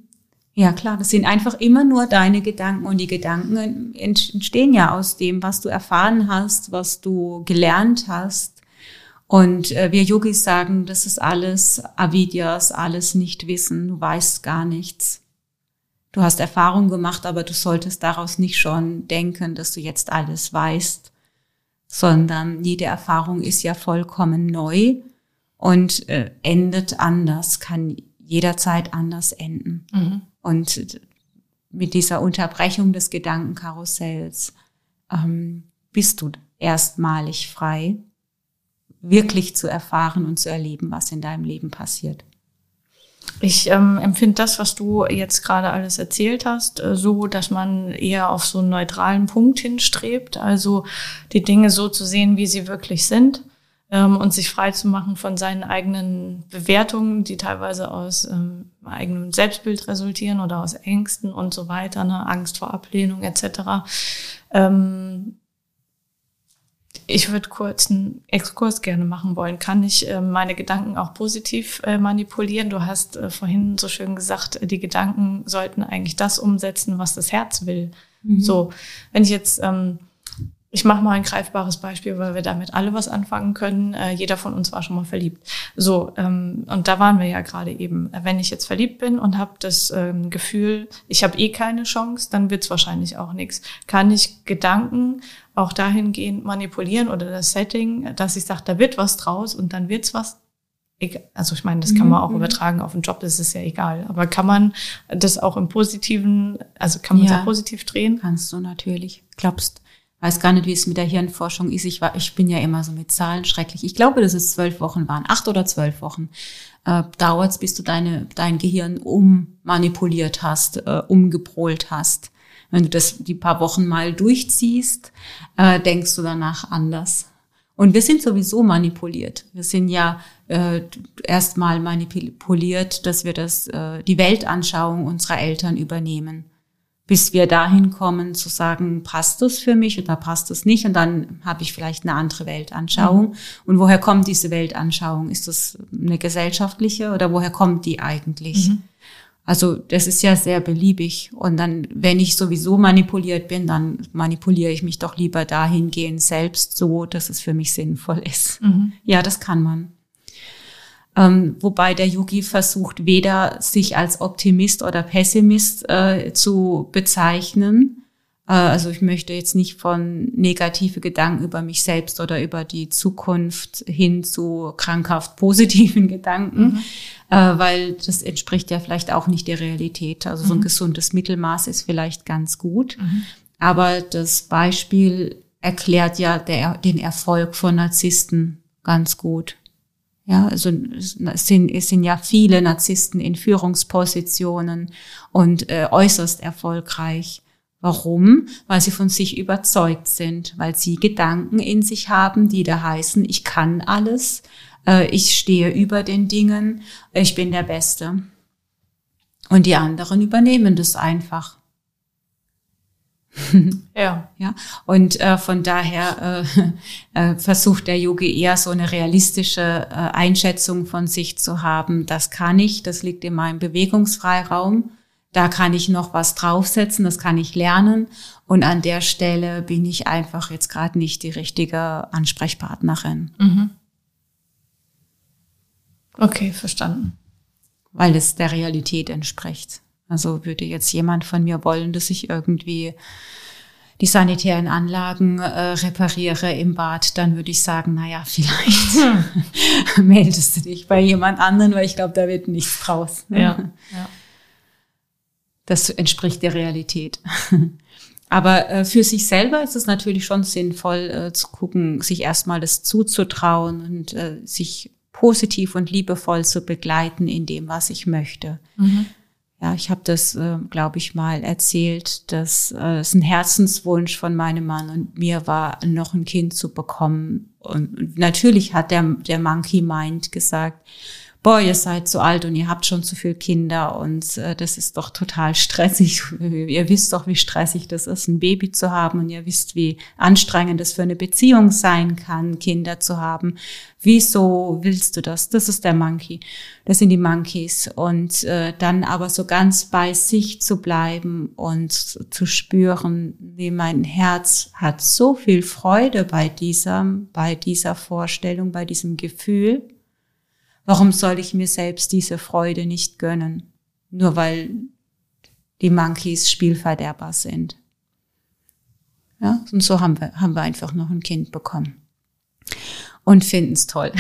Ja, klar, das sind einfach immer nur deine Gedanken und die Gedanken ent- entstehen ja aus dem, was du erfahren hast, was du gelernt hast. Und äh, wir Yogis sagen, das ist alles Avidyas, alles Nichtwissen, du weißt gar nichts. Du hast Erfahrung gemacht, aber du solltest daraus nicht schon denken, dass du jetzt alles weißt, sondern jede Erfahrung ist ja vollkommen neu und äh, endet anders, kann jederzeit anders enden. Mhm. Und mit dieser Unterbrechung des Gedankenkarussells ähm, bist du erstmalig frei, wirklich zu erfahren und zu erleben, was in deinem Leben passiert. Ich ähm, empfinde das, was du jetzt gerade alles erzählt hast, äh, so, dass man eher auf so einen neutralen Punkt hinstrebt, also die Dinge so zu sehen, wie sie wirklich sind ähm, und sich frei zu machen von seinen eigenen Bewertungen, die teilweise aus ähm, eigenem Selbstbild resultieren oder aus Ängsten und so weiter, ne? Angst vor Ablehnung etc. Ähm, ich würde kurz einen Exkurs gerne machen wollen. Kann ich äh, meine Gedanken auch positiv äh, manipulieren? Du hast äh, vorhin so schön gesagt, äh, die Gedanken sollten eigentlich das umsetzen, was das Herz will. So, wenn ich jetzt, ähm, ich mache mal ein greifbares Beispiel, weil wir damit alle was anfangen können. Äh, jeder von uns war schon mal verliebt. So, ähm, und da waren wir ja gerade eben. Wenn ich jetzt verliebt bin und habe das ähm, Gefühl, ich habe eh keine Chance, dann wird's wahrscheinlich auch nichts. Kann ich Gedanken auch dahingehend manipulieren oder das Setting, dass ich sage, da wird was draus und dann wird's was. Also ich meine, das kann man auch Mhm. übertragen auf den Job, das ist ja egal. Aber kann man das auch im Positiven, also kann man es Ja. auch positiv drehen? Kannst du natürlich. Glaubst, weiß gar nicht, wie es mit der Hirnforschung ist. Ich, war, ich bin ja immer so mit Zahlen schrecklich. Ich glaube, dass es zwölf Wochen waren, acht oder zwölf Wochen. Äh, dauert bis du deine, dein Gehirn ummanipuliert hast, äh, umgepolt hast. Wenn du das die paar Wochen mal durchziehst, äh, denkst du danach anders. Und wir sind sowieso manipuliert. Wir sind ja äh, erstmal manipuliert, dass wir das, äh, die Weltanschauung unserer Eltern übernehmen bis wir dahin kommen zu sagen, passt das für mich oder passt das nicht? Und dann habe ich vielleicht eine andere Weltanschauung. Und woher kommt diese Weltanschauung? Ist das eine gesellschaftliche oder woher kommt die eigentlich? Also das ist ja sehr beliebig. Und dann, wenn ich sowieso manipuliert bin, dann manipuliere ich mich doch lieber dahingehend selbst so, dass es für mich sinnvoll ist. Ja, das kann man. Ähm, wobei der Yogi versucht, weder sich als Optimist oder Pessimist äh, zu bezeichnen. Äh, also ich möchte jetzt nicht von negative Gedanken über mich selbst oder über die Zukunft hin zu krankhaft positiven Gedanken, äh, weil das entspricht ja vielleicht auch nicht der Realität. Also so ein gesundes Mittelmaß ist vielleicht ganz gut. Aber das Beispiel erklärt ja der, den Erfolg von Narzissten ganz gut. Ja, also es sind, es sind ja viele Narzissten in Führungspositionen und äh, äußerst erfolgreich. Warum? Weil sie von sich überzeugt sind, weil sie Gedanken in sich haben, die da heißen, ich kann alles, äh, ich stehe über den Dingen, ich bin der Beste. Und die anderen übernehmen das einfach. ja. ja. Und äh, von daher äh, äh, versucht der Yogi eher so eine realistische äh, Einschätzung von sich zu haben. Das kann ich, das liegt in meinem Bewegungsfreiraum. Da kann ich noch was draufsetzen, das kann ich lernen. Und an der Stelle bin ich einfach jetzt gerade nicht die richtige Ansprechpartnerin. Mhm. Okay, verstanden. Weil es der Realität entspricht. Also würde jetzt jemand von mir wollen, dass ich irgendwie die sanitären Anlagen äh, repariere im Bad, dann würde ich sagen, naja, vielleicht hm. meldest du dich bei jemand anderen, weil ich glaube, da wird nichts draus. Ja, ja. Das entspricht der Realität. Aber äh, für sich selber ist es natürlich schon sinnvoll äh, zu gucken, sich erstmal das zuzutrauen und äh, sich positiv und liebevoll zu begleiten in dem, was ich möchte. Mhm. Ja, ich habe das, äh, glaube ich, mal erzählt, dass äh, es ein Herzenswunsch von meinem Mann und mir war, noch ein Kind zu bekommen. Und natürlich hat der, der Monkey Mind gesagt, boah, ihr seid zu alt und ihr habt schon zu viele Kinder und äh, das ist doch total stressig. ihr wisst doch, wie stressig das ist, ein Baby zu haben und ihr wisst, wie anstrengend es für eine Beziehung sein kann, Kinder zu haben. Wieso willst du das? Das ist der Monkey. Das sind die Monkeys. Und äh, dann aber so ganz bei sich zu bleiben und zu spüren, wie mein Herz hat so viel Freude bei dieser, bei dieser Vorstellung, bei diesem Gefühl Warum soll ich mir selbst diese Freude nicht gönnen? Nur weil die Monkeys spielverderber sind. Ja, und so haben wir, haben wir einfach noch ein Kind bekommen. Und finden es toll.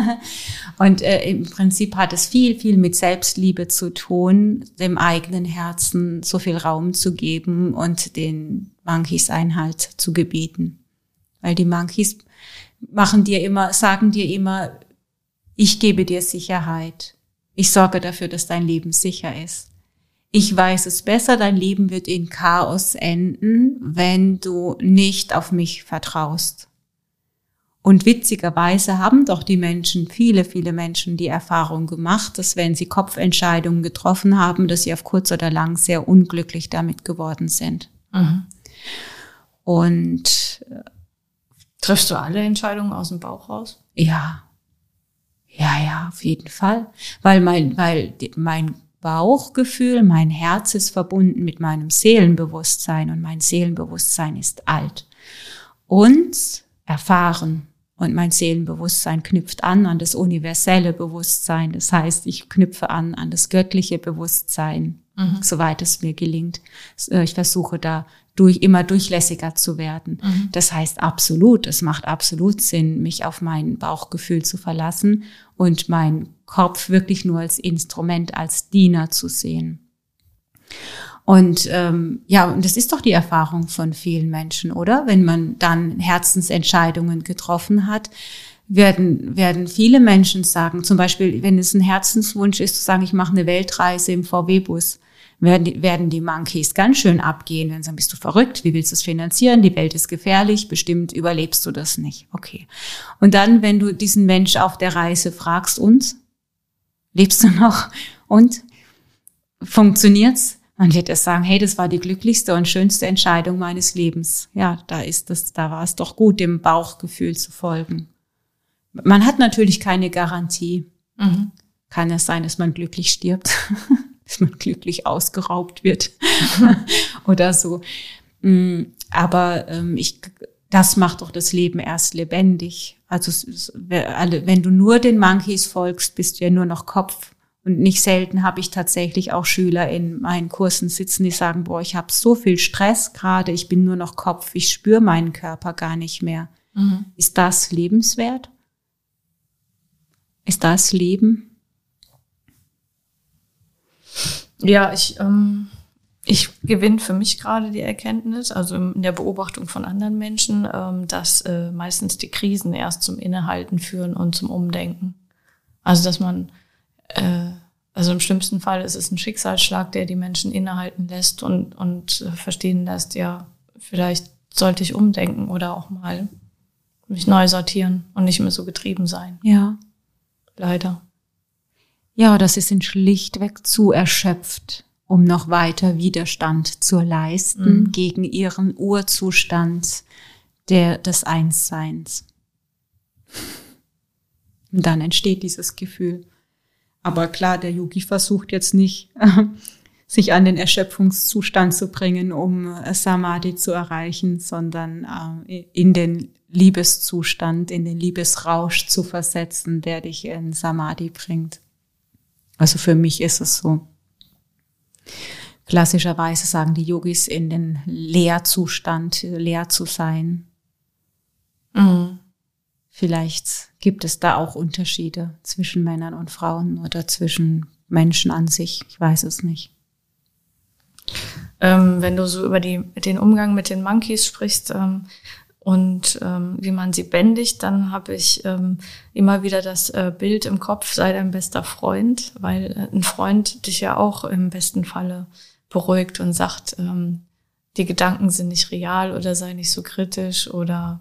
und äh, im Prinzip hat es viel, viel mit Selbstliebe zu tun, dem eigenen Herzen so viel Raum zu geben und den Monkeys Einhalt zu gebieten. Weil die Monkeys machen dir immer, sagen dir immer, ich gebe dir Sicherheit. Ich sorge dafür, dass dein Leben sicher ist. Ich weiß es besser, dein Leben wird in Chaos enden, wenn du nicht auf mich vertraust. Und witzigerweise haben doch die Menschen, viele, viele Menschen die Erfahrung gemacht, dass wenn sie Kopfentscheidungen getroffen haben, dass sie auf kurz oder lang sehr unglücklich damit geworden sind. Mhm. Und äh, triffst du alle Entscheidungen aus dem Bauch raus? Ja, ja, ja, auf jeden Fall. Weil mein, weil mein Bauchgefühl, mein Herz ist verbunden mit meinem Seelenbewusstsein und mein Seelenbewusstsein ist alt und erfahren. Und mein Seelenbewusstsein knüpft an an das universelle Bewusstsein. Das heißt, ich knüpfe an an das göttliche Bewusstsein, mhm. soweit es mir gelingt. Äh, ich versuche da durch, immer durchlässiger zu werden. Mhm. Das heißt absolut, es macht absolut Sinn, mich auf mein Bauchgefühl zu verlassen und meinen Kopf wirklich nur als Instrument, als Diener zu sehen. Und ähm, ja, und das ist doch die Erfahrung von vielen Menschen, oder? Wenn man dann Herzensentscheidungen getroffen hat, werden, werden viele Menschen sagen, zum Beispiel, wenn es ein Herzenswunsch ist, zu sagen, ich mache eine Weltreise im VW-Bus, werden die, werden die Monkeys ganz schön abgehen, wenn sie sagen, bist du verrückt, wie willst du es finanzieren, die Welt ist gefährlich, bestimmt überlebst du das nicht. Okay. Und dann, wenn du diesen Mensch auf der Reise fragst, und? Lebst du noch? Und? Funktioniert's? Dann wird er sagen, hey, das war die glücklichste und schönste Entscheidung meines Lebens. Ja, da ist das, da war es doch gut, dem Bauchgefühl zu folgen. Man hat natürlich keine Garantie. Mhm. Kann es sein, dass man glücklich stirbt? dass man glücklich ausgeraubt wird oder so. Mm, aber ähm, ich, das macht doch das Leben erst lebendig. Also wenn du nur den Monkeys folgst, bist du ja nur noch Kopf. Und nicht selten habe ich tatsächlich auch Schüler in meinen Kursen sitzen, die sagen, boah, ich habe so viel Stress gerade, ich bin nur noch Kopf, ich spüre meinen Körper gar nicht mehr. Mhm. Ist das lebenswert? Ist das Leben? Ja, ich, ähm, ich gewinne für mich gerade die Erkenntnis, also in der Beobachtung von anderen Menschen, ähm, dass äh, meistens die Krisen erst zum Innehalten führen und zum Umdenken. Also dass man, äh, also im schlimmsten Fall ist es ein Schicksalsschlag, der die Menschen innehalten lässt und, und verstehen lässt, ja, vielleicht sollte ich umdenken oder auch mal mich neu sortieren und nicht mehr so getrieben sein. Ja. Leider. Ja, das ist schlichtweg zu erschöpft, um noch weiter Widerstand zu leisten mhm. gegen ihren Urzustand der, des Einsseins. Und dann entsteht dieses Gefühl. Aber klar, der Yogi versucht jetzt nicht, sich an den Erschöpfungszustand zu bringen, um Samadhi zu erreichen, sondern äh, in den Liebeszustand, in den Liebesrausch zu versetzen, der dich in Samadhi bringt. Also für mich ist es so. Klassischerweise sagen die Yogis in den Leerzustand, leer zu sein. Mhm. Vielleicht gibt es da auch Unterschiede zwischen Männern und Frauen oder zwischen Menschen an sich. Ich weiß es nicht. Ähm, wenn du so über die, den Umgang mit den Monkeys sprichst ähm, und ähm, wie man sie bändigt, dann habe ich ähm, immer wieder das äh, Bild im Kopf, sei dein bester Freund, weil äh, ein Freund dich ja auch im besten Falle beruhigt und sagt, ähm, die Gedanken sind nicht real oder sei nicht so kritisch oder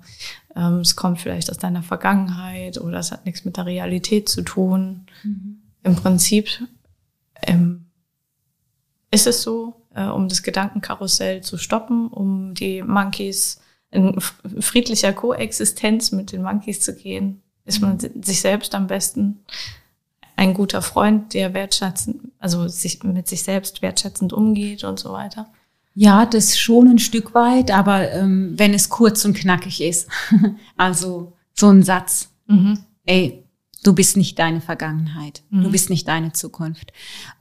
ähm, es kommt vielleicht aus deiner Vergangenheit oder es hat nichts mit der Realität zu tun. Mhm. Im Prinzip ähm, ist es so, äh, um das Gedankenkarussell zu stoppen, um die Monkeys in friedlicher Koexistenz mit den Monkeys zu gehen, ist man mhm. sich selbst am besten ein guter Freund, der wertschätzend, also sich mit sich selbst wertschätzend umgeht und so weiter. Ja, das schon ein Stück weit, aber ähm, wenn es kurz und knackig ist. also so ein Satz. Mhm. Ey, du bist nicht deine Vergangenheit. Mhm. Du bist nicht deine Zukunft.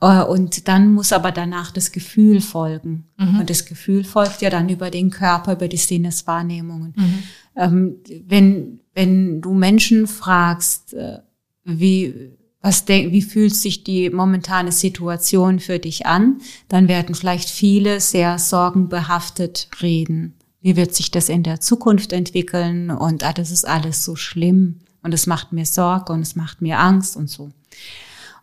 Äh, und dann muss aber danach das Gefühl folgen. Mhm. Und das Gefühl folgt ja dann über den Körper, über die Sinneswahrnehmungen. Mhm. Ähm, wenn, wenn du Menschen fragst, äh, wie, was denk, wie fühlt sich die momentane Situation für dich an, dann werden vielleicht viele sehr sorgenbehaftet reden. Wie wird sich das in der Zukunft entwickeln? Und ah, das ist alles so schlimm und es macht mir Sorge und es macht mir Angst und so.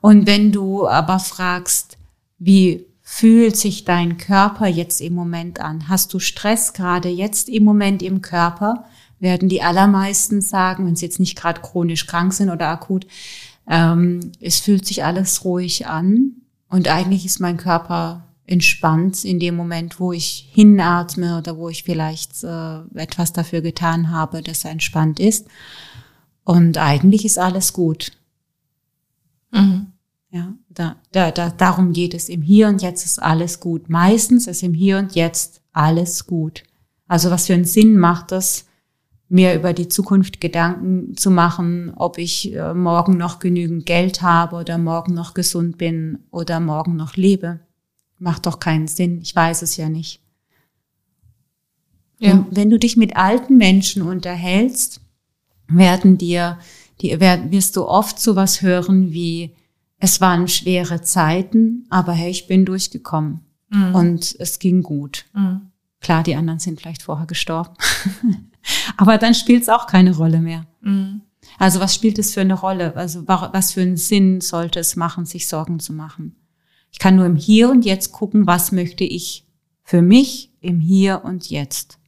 Und wenn du aber fragst, wie fühlt sich dein Körper jetzt im Moment an? Hast du Stress gerade jetzt im Moment im Körper? Werden die allermeisten sagen, wenn sie jetzt nicht gerade chronisch krank sind oder akut, ähm, es fühlt sich alles ruhig an und eigentlich ist mein Körper entspannt in dem Moment, wo ich hinatme oder wo ich vielleicht äh, etwas dafür getan habe, dass er entspannt ist. Und eigentlich ist alles gut. Mhm. Ja, da, da, da, darum geht es. Im Hier und Jetzt ist alles gut. Meistens ist im Hier und Jetzt alles gut. Also was für einen Sinn macht das, mir über die Zukunft Gedanken zu machen, ob ich äh, morgen noch genügend Geld habe oder morgen noch gesund bin oder morgen noch lebe. Macht doch keinen Sinn. Ich weiß es ja nicht. Ja. wenn du dich mit alten Menschen unterhältst, werden dir, die, wirst du oft sowas hören wie, es waren schwere Zeiten, aber hey, ich bin durchgekommen mhm. und es ging gut. Mhm. Klar, die anderen sind vielleicht vorher gestorben. Aber dann spielt es auch keine Rolle mehr. Mhm. Also was spielt es für eine Rolle? Also was für einen Sinn sollte es machen, sich Sorgen zu machen? Ich kann nur im Hier und Jetzt gucken, was möchte ich für mich im Hier und Jetzt.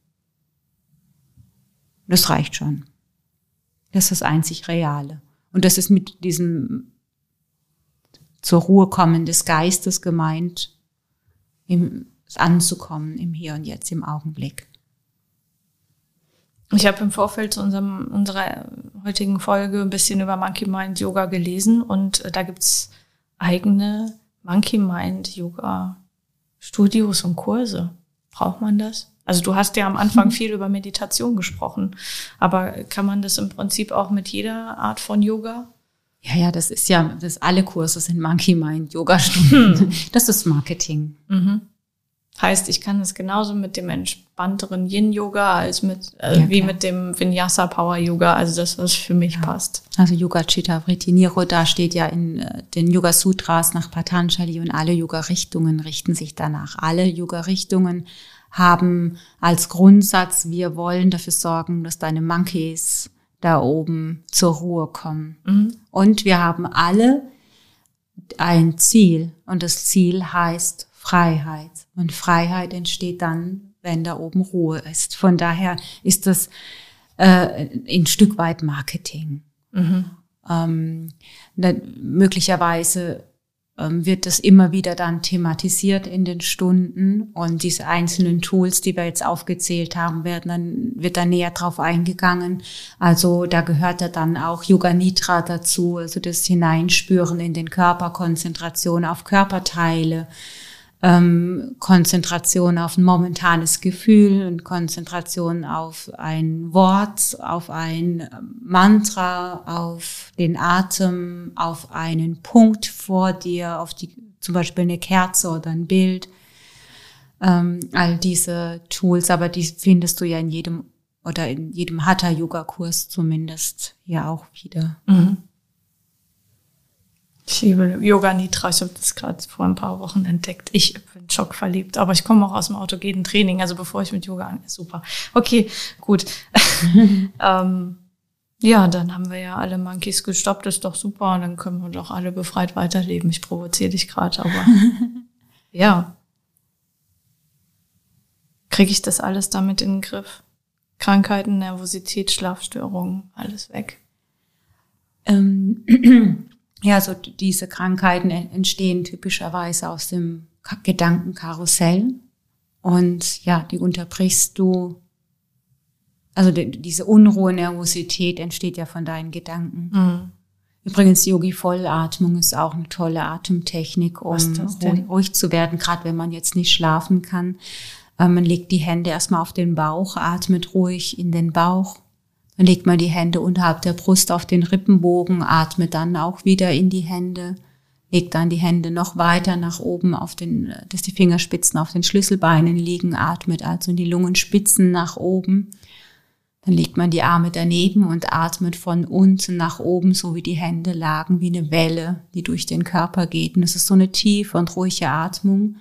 Das reicht schon. Das ist das einzig Reale. Und das ist mit diesem zur Ruhe kommen des Geistes gemeint, im, anzukommen im Hier und Jetzt, im Augenblick. Ich habe im Vorfeld zu unserem, unserer heutigen Folge ein bisschen über Monkey Mind Yoga gelesen und äh, da gibt's eigene Monkey Mind Yoga Studios und Kurse. Braucht man das? Also du hast ja am Anfang viel über Meditation gesprochen, aber kann man das im Prinzip auch mit jeder Art von Yoga? Ja, ja, das ist ja, das alle Kurse sind Monkey Mind Yoga Stunden. Hm. Das ist Marketing. Mhm. Heißt, ich kann es genauso mit dem entspannteren Yin-Yoga als mit, äh, ja, wie mit dem Vinyasa Power Yoga, also das, was für mich ja. passt. Also Yoga Chitta Vritti Nirodha steht ja in äh, den Yoga Sutras nach Patanjali und alle Yoga-Richtungen richten sich danach. Alle Yoga-Richtungen haben als Grundsatz, wir wollen dafür sorgen, dass deine Monkeys da oben zur Ruhe kommen. Mhm. Und wir haben alle ein Ziel und das Ziel heißt Freiheit. Und Freiheit entsteht dann, wenn da oben Ruhe ist. Von daher ist das äh, ein Stück weit Marketing. Mhm. Ähm, möglicherweise wird das immer wieder dann thematisiert in den Stunden und diese einzelnen Tools, die wir jetzt aufgezählt haben, werden dann, wird dann näher drauf eingegangen. Also da gehört ja dann auch Yoga Nitra dazu, also das Hineinspüren in den Körper, Konzentration auf Körperteile, ähm, Konzentration auf ein momentanes Gefühl und Konzentration auf ein Wort, auf ein Mantra, auf den Atem, auf einen Punkt vor dir, auf die, zum Beispiel eine Kerze oder ein Bild. Ähm, all diese Tools, aber die findest du ja in jedem oder in jedem Hatha-Yoga-Kurs zumindest ja auch wieder. Mhm. Ich liebe Yoga Nitra. Ich habe das gerade vor ein paar Wochen entdeckt. Ich bin schockverliebt, aber ich komme auch aus dem autogenen Training. Also bevor ich mit Yoga an, super. Okay, gut. ähm, ja, dann haben wir ja alle Monkeys gestoppt, ist doch super. Und dann können wir doch alle befreit weiterleben. Ich provoziere dich gerade, aber ja. Kriege ich das alles damit in den Griff? Krankheiten, Nervosität, Schlafstörungen, alles weg. Ähm ja, so diese Krankheiten entstehen typischerweise aus dem Gedankenkarussell. Und ja, die unterbrichst du. Also die, diese Unruhe, Nervosität entsteht ja von deinen Gedanken. Mhm. Übrigens, Yogi-Vollatmung ist auch eine tolle Atemtechnik, um ruhig, zu werden, gerade wenn man jetzt nicht schlafen kann. Äh, man legt die Hände erstmal auf den Bauch, atmet ruhig in den Bauch legt man die Hände unterhalb der Brust auf den Rippenbogen, atmet dann auch wieder in die Hände, legt dann die Hände noch weiter nach oben auf den, dass die Fingerspitzen auf den Schlüsselbeinen liegen, atmet also in die Lungenspitzen nach oben. Dann legt man die Arme daneben und atmet von unten nach oben, so wie die Hände lagen, wie eine Welle, die durch den Körper geht. Und es ist so eine tiefe und ruhige Atmung,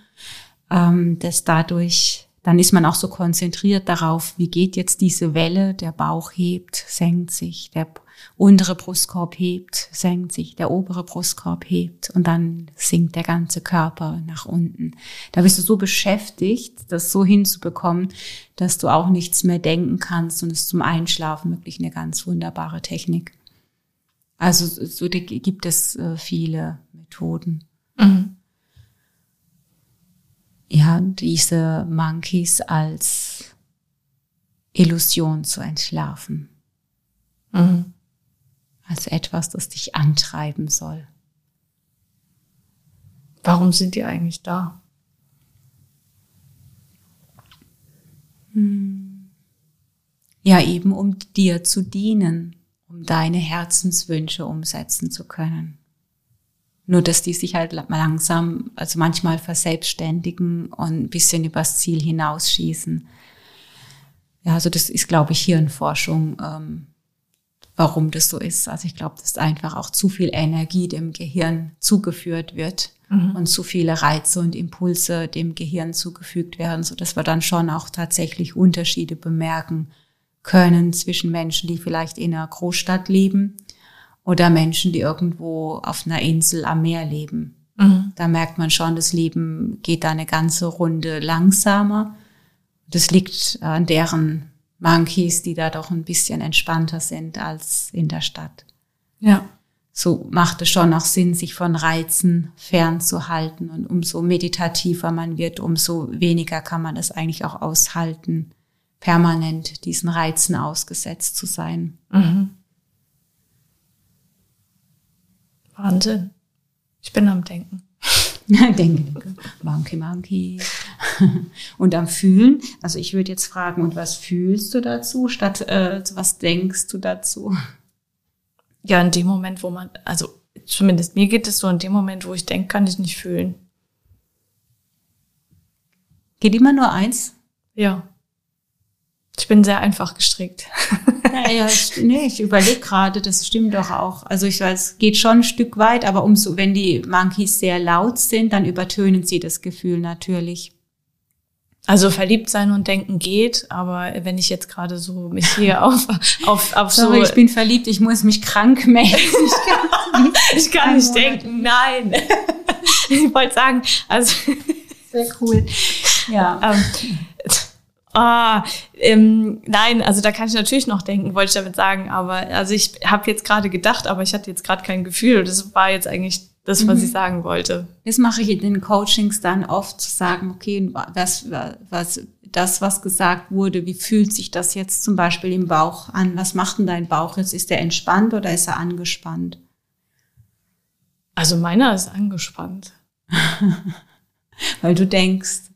ähm, dass dadurch dann ist man auch so konzentriert darauf, wie geht jetzt diese Welle, der Bauch hebt, senkt sich, der untere Brustkorb hebt, senkt sich, der obere Brustkorb hebt und dann sinkt der ganze Körper nach unten. Da bist du so beschäftigt, das so hinzubekommen, dass du auch nichts mehr denken kannst und es zum Einschlafen wirklich eine ganz wunderbare Technik. Also so gibt es äh, viele Methoden. Mhm ja, diese Monkeys als Illusion zu entschlafen. Mhm. Als etwas, das dich antreiben soll. Warum sind die eigentlich da? Hm. Ja, eben um dir zu dienen, um deine Herzenswünsche umsetzen zu können. Nur, dass die sich halt langsam, also manchmal verselbstständigen und ein bisschen übers Ziel hinausschießen. Ja, also das ist, glaube ich, Hirnforschung, ähm, warum das so ist. Also ich glaube, dass einfach auch zu viel Energie dem Gehirn zugeführt wird mhm. und zu viele Reize und Impulse dem Gehirn zugefügt werden, so dass wir dann schon auch tatsächlich Unterschiede bemerken können zwischen Menschen, die vielleicht in einer Großstadt leben oder Menschen, die irgendwo auf einer Insel am Meer leben. Mhm. Da merkt man schon, das Leben geht da eine ganze Runde langsamer. Das liegt an deren Monkeys, die da doch ein bisschen entspannter sind als in der Stadt. Ja. So macht es schon auch Sinn, sich von Reizen fernzuhalten. Und umso meditativer man wird, umso weniger kann man es eigentlich auch aushalten, permanent diesen Reizen ausgesetzt zu sein. Mhm. Wahnsinn. Ich bin am Denken. denke, denke. Monkey, monkey. Und am Fühlen, also ich würde jetzt fragen, und was fühlst du dazu, statt äh, was denkst du dazu? Ja, in dem Moment, wo man, also zumindest mir geht es so, in dem Moment, wo ich denke, kann ich nicht fühlen. Geht immer nur eins? Ja. Ich bin sehr einfach gestrickt. Ja, ja, nee, ich überlege gerade, das stimmt doch auch. Also ich weiß, es geht schon ein Stück weit, aber umso, wenn die Monkeys sehr laut sind, dann übertönen sie das Gefühl natürlich. Also verliebt sein und denken geht, aber wenn ich jetzt gerade so mich hier auf, auf, auf Sorry, so. ich bin verliebt, ich muss mich krank melden. Ich kann nicht denken, nein. ich wollte sagen, also. Sehr cool. Ja. Ähm, Ah, ähm, nein, also da kann ich natürlich noch denken, wollte ich damit sagen. Aber also ich habe jetzt gerade gedacht, aber ich hatte jetzt gerade kein Gefühl. Das war jetzt eigentlich das, was mhm. ich sagen wollte. Das mache ich in den Coachings dann oft zu sagen, okay, was, was, das, was gesagt wurde, wie fühlt sich das jetzt zum Beispiel im Bauch an? Was macht denn dein Bauch jetzt? Ist er entspannt oder ist er angespannt? Also meiner ist angespannt. Weil du denkst,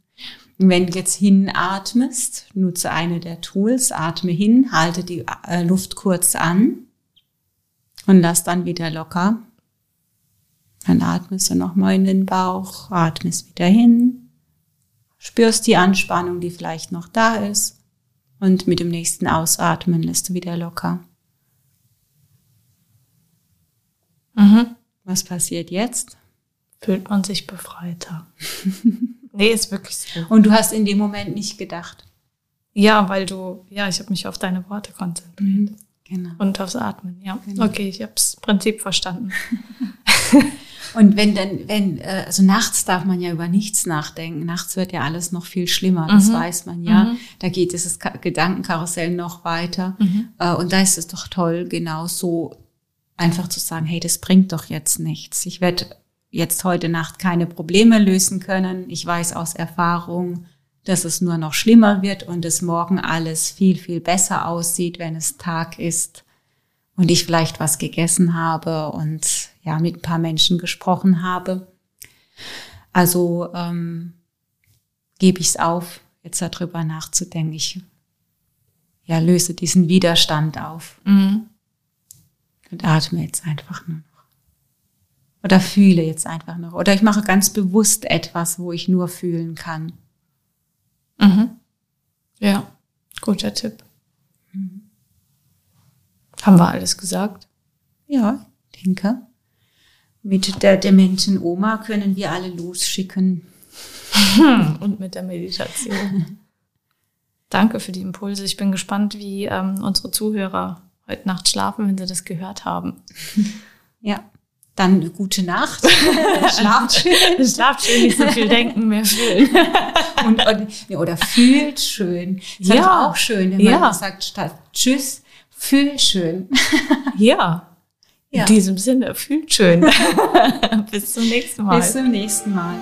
wenn du jetzt hinatmest, nutze eine der Tools, atme hin, halte die äh, Luft kurz an und lass dann wieder locker. Dann atmest du nochmal in den Bauch, atmest wieder hin, spürst die Anspannung, die vielleicht noch da ist und mit dem nächsten Ausatmen lässt du wieder locker. Mhm. Was passiert jetzt? Fühlt man sich befreiter. Nee, ist wirklich so. Und du hast in dem Moment nicht gedacht. Ja, weil du, ja, ich habe mich auf deine Worte konzentriert. Mhm, genau. Und aufs Atmen, ja. Genau. Okay, ich habe das Prinzip verstanden. Und wenn dann, wenn, äh, also nachts darf man ja über nichts nachdenken. Nachts wird ja alles noch viel schlimmer, das mhm. weiß man ja. Mhm. Da geht dieses Gedankenkarussell noch weiter. Mhm. Äh, und da ist es doch toll, genau so einfach zu sagen, hey, das bringt doch jetzt nichts. Ich werde jetzt heute Nacht keine Probleme lösen können. Ich weiß aus Erfahrung, dass es nur noch schlimmer wird und es morgen alles viel, viel besser aussieht, wenn es Tag ist und ich vielleicht was gegessen habe und ja, mit ein paar Menschen gesprochen habe. Also ähm, gebe ich es auf, jetzt darüber nachzudenken. Ich ja, löse diesen Widerstand auf mhm. und atme jetzt einfach nur oder fühle jetzt einfach noch. Oder ich mache ganz bewusst etwas, wo ich nur fühlen kann. Mhm. Ja, guter Tipp. Mhm. Haben wir alles gesagt? Ja, denke. Mit der dementen Oma können wir alle losschicken. Und mit der Meditation. Danke für die Impulse. Ich bin gespannt, wie ähm, unsere Zuhörer heute Nacht schlafen, wenn sie das gehört haben. Ja. Dann eine gute Nacht. Schlaft schön. Schlaft schön, nicht so viel denken, mehr fühlen. und, und, oder fühlt schön. Das ja. ist auch schön, wenn ja. man sagt statt Tschüss, fühl schön. ja. In ja. diesem Sinne, fühlt schön. Bis zum nächsten Mal. Bis zum nächsten Mal.